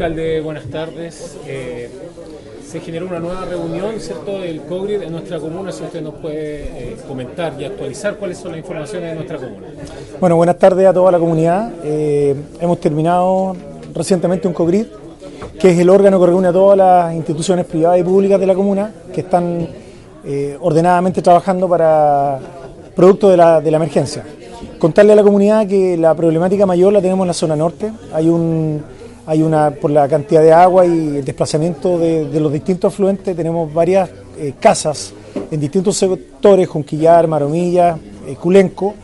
alcalde, buenas tardes. Eh, se generó una nueva reunión, ¿cierto?, del COGRID en nuestra comuna. Si usted nos puede eh, comentar y actualizar cuáles son las informaciones de nuestra comuna. Bueno, buenas tardes a toda la comunidad. Eh, hemos terminado recientemente un COGRID, que es el órgano que reúne a todas las instituciones privadas y públicas de la comuna que están ordenadamente trabajando para producto de la, de la emergencia. Contarle a la comunidad que la problemática mayor la tenemos en la zona norte. Hay un hay una, por la cantidad de agua y el desplazamiento de, los distintos afluentes, tenemos varias eh, casas en distintos sectores, Junquillar, Maromilla, eh, Culenco,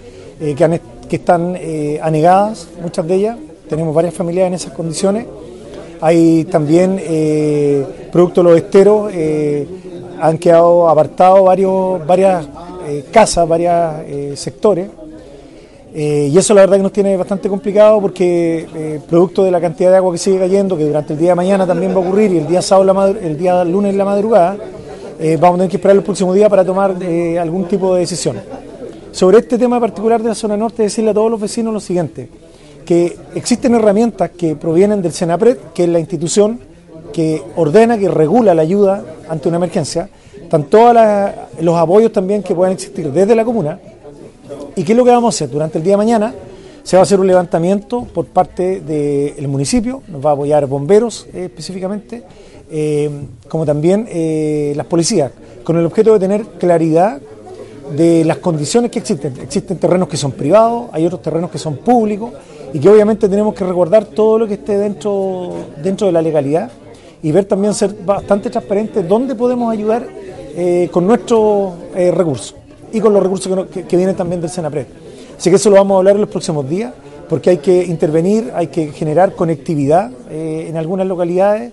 eh, que, que, están anegadas, muchas de ellas. Tenemos varias familias en esas condiciones. Hay también, producto de los esteros, han quedado apartados varios, varias casas, varios sectores. Eh, y eso la verdad que nos tiene bastante complicado porque eh, producto de la cantidad de agua que sigue cayendo, que durante el día de mañana también va a ocurrir y el día sábado, el día lunes la madrugada, eh, vamos a tener que esperar el próximo día para tomar algún tipo de decisión. Sobre este tema particular de la zona norte, decirle a todos los vecinos lo siguiente, que existen herramientas que provienen del SENAPRED, que es la institución que ordena, que regula la ayuda ante una emergencia, están todos los apoyos también que puedan existir desde la comuna, ¿Y qué es lo que vamos a hacer? Durante el día de mañana se va a hacer un levantamiento por parte del municipio, nos va a apoyar bomberos eh, específicamente, eh, como también eh, las policías, con el objeto de tener claridad de las condiciones que existen. Existen terrenos que son privados, hay otros terrenos que son públicos y que obviamente tenemos que recordar todo lo que esté dentro, dentro de la legalidad y ver también ser bastante transparentes dónde podemos ayudar con nuestros recursos y con los recursos que, vienen también del Senapred. Así que eso lo vamos a hablar en los próximos días, porque hay que intervenir, hay que generar conectividad eh, en algunas localidades,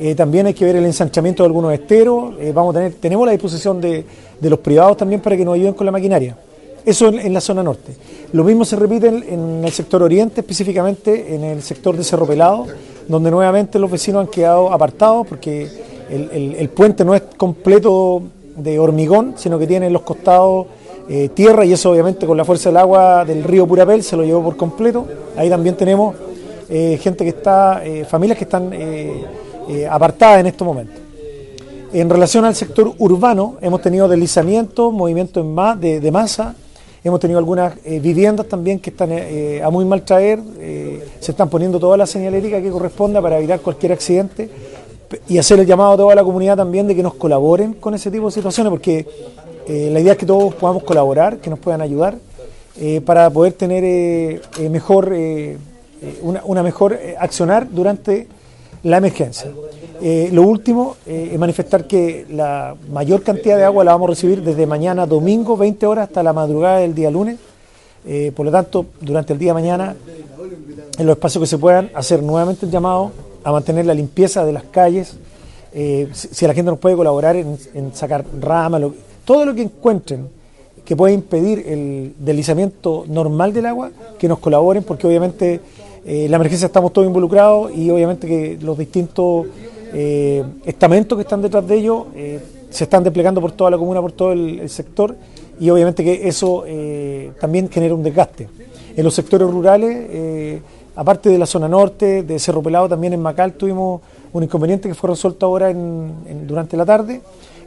eh, también hay que ver el ensanchamiento de algunos esteros, eh, vamos a tener, tenemos la disposición de, los privados también para que nos ayuden con la maquinaria. Eso en, la zona norte. Lo mismo se repite en, el sector oriente, específicamente en el sector de Cerro Pelado, donde nuevamente los vecinos han quedado apartados porque el puente no es completo de hormigón, sino que tiene en los costados eh, tierra y eso obviamente con la fuerza del agua del río Purapel se lo llevó por completo. Ahí también tenemos eh, gente que está, eh, familias que están apartadas en estos momentos. En relación al sector urbano, hemos tenido deslizamientos, movimientos de, de, masa, hemos tenido algunas viviendas también que están a muy mal traer, se están poniendo toda la señalética que corresponda para evitar cualquier accidente y hacer el llamado a toda la comunidad también de que nos colaboren con ese tipo de situaciones, porque eh, la idea es que todos podamos colaborar, que nos puedan ayudar eh, para poder tener eh, mejor una, mejor accionar durante la emergencia. lo último es manifestar que la mayor cantidad de agua la vamos a recibir desde mañana domingo, 20 horas, hasta la madrugada del día lunes. por lo tanto, durante el día de mañana, en los espacios que se puedan, hacer nuevamente el llamado a mantener la limpieza de las calles, eh, si, la gente nos puede colaborar en, sacar ramas, todo lo que encuentren que pueda impedir el deslizamiento normal del agua, que nos colaboren, porque obviamente eh, la emergencia estamos todos involucrados y obviamente que los distintos eh, estamentos que están detrás de ellos se están desplegando por toda la comuna, por todo el, sector, y obviamente que eso también genera un desgaste. En los sectores rurales aparte de la zona norte, de Cerro Pelado, también en Macal tuvimos un inconveniente que fue resuelto ahora durante la tarde.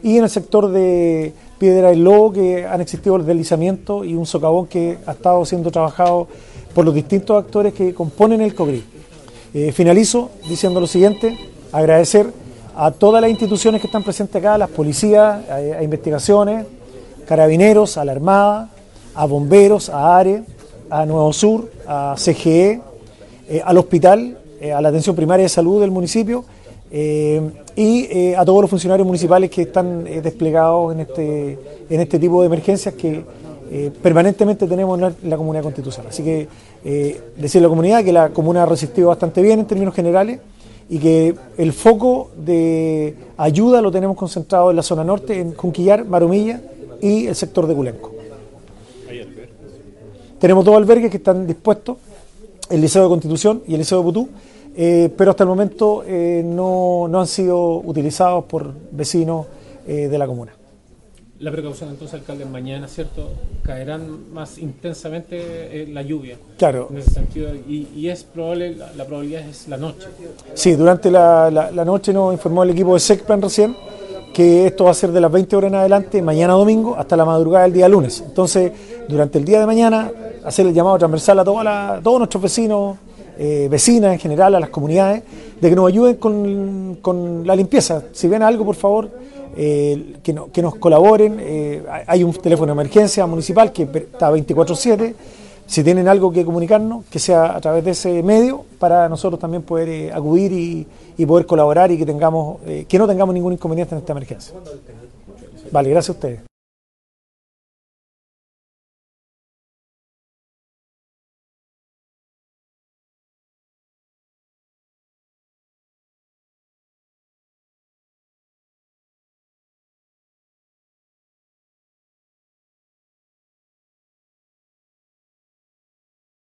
Y en el sector de Piedra del Lobo, que han existido el deslizamiento y un socavón que ha estado siendo trabajado por los distintos actores que componen el COGRI. Eh, finalizo diciendo lo siguiente, agradecer a todas las instituciones que están presentes acá, a las policías, a, investigaciones, carabineros, a la Armada, a bomberos, a ARE, a Nuevo Sur, a CGE, eh, al hospital, eh, a la atención primaria de salud del municipio eh, y a todos los funcionarios municipales que están desplegados en este, en este tipo de emergencias que permanentemente tenemos en la, comunidad constitucional. Así que decirle a la comunidad que la comuna ha resistido bastante bien en términos generales y que el foco de ayuda lo tenemos concentrado en la zona norte, en Junquillar, Maromilla y el sector de Culenco. Tenemos dos albergues que están dispuestos el Liceo de Constitución y el Liceo de Putú, eh, pero hasta el momento eh, no, han sido utilizados por vecinos eh, de la comuna. La precaución entonces, alcalde, mañana, ¿cierto? Caerán más intensamente la lluvia. Claro. En ese sentido, y, es probable, la, probabilidad es la noche. Sí, durante la, la, noche nos informó el equipo de SECPEN recién que esto va a ser de las 20 horas en adelante, mañana domingo, hasta la madrugada del día lunes. Entonces, durante el día de mañana, hacer el llamado transversal a, toda todos nuestros vecinos, eh, vecinas en general, a las comunidades, de que nos ayuden con, con la limpieza. Si ven algo, por favor, eh, que, que, nos colaboren. Eh, hay un teléfono de emergencia municipal que está 24/7. Si tienen algo que comunicarnos, que sea a través de ese medio, para nosotros también poder eh, acudir y, y, poder colaborar y que tengamos que no tengamos ningún inconveniente en esta emergencia. Vale, gracias a ustedes.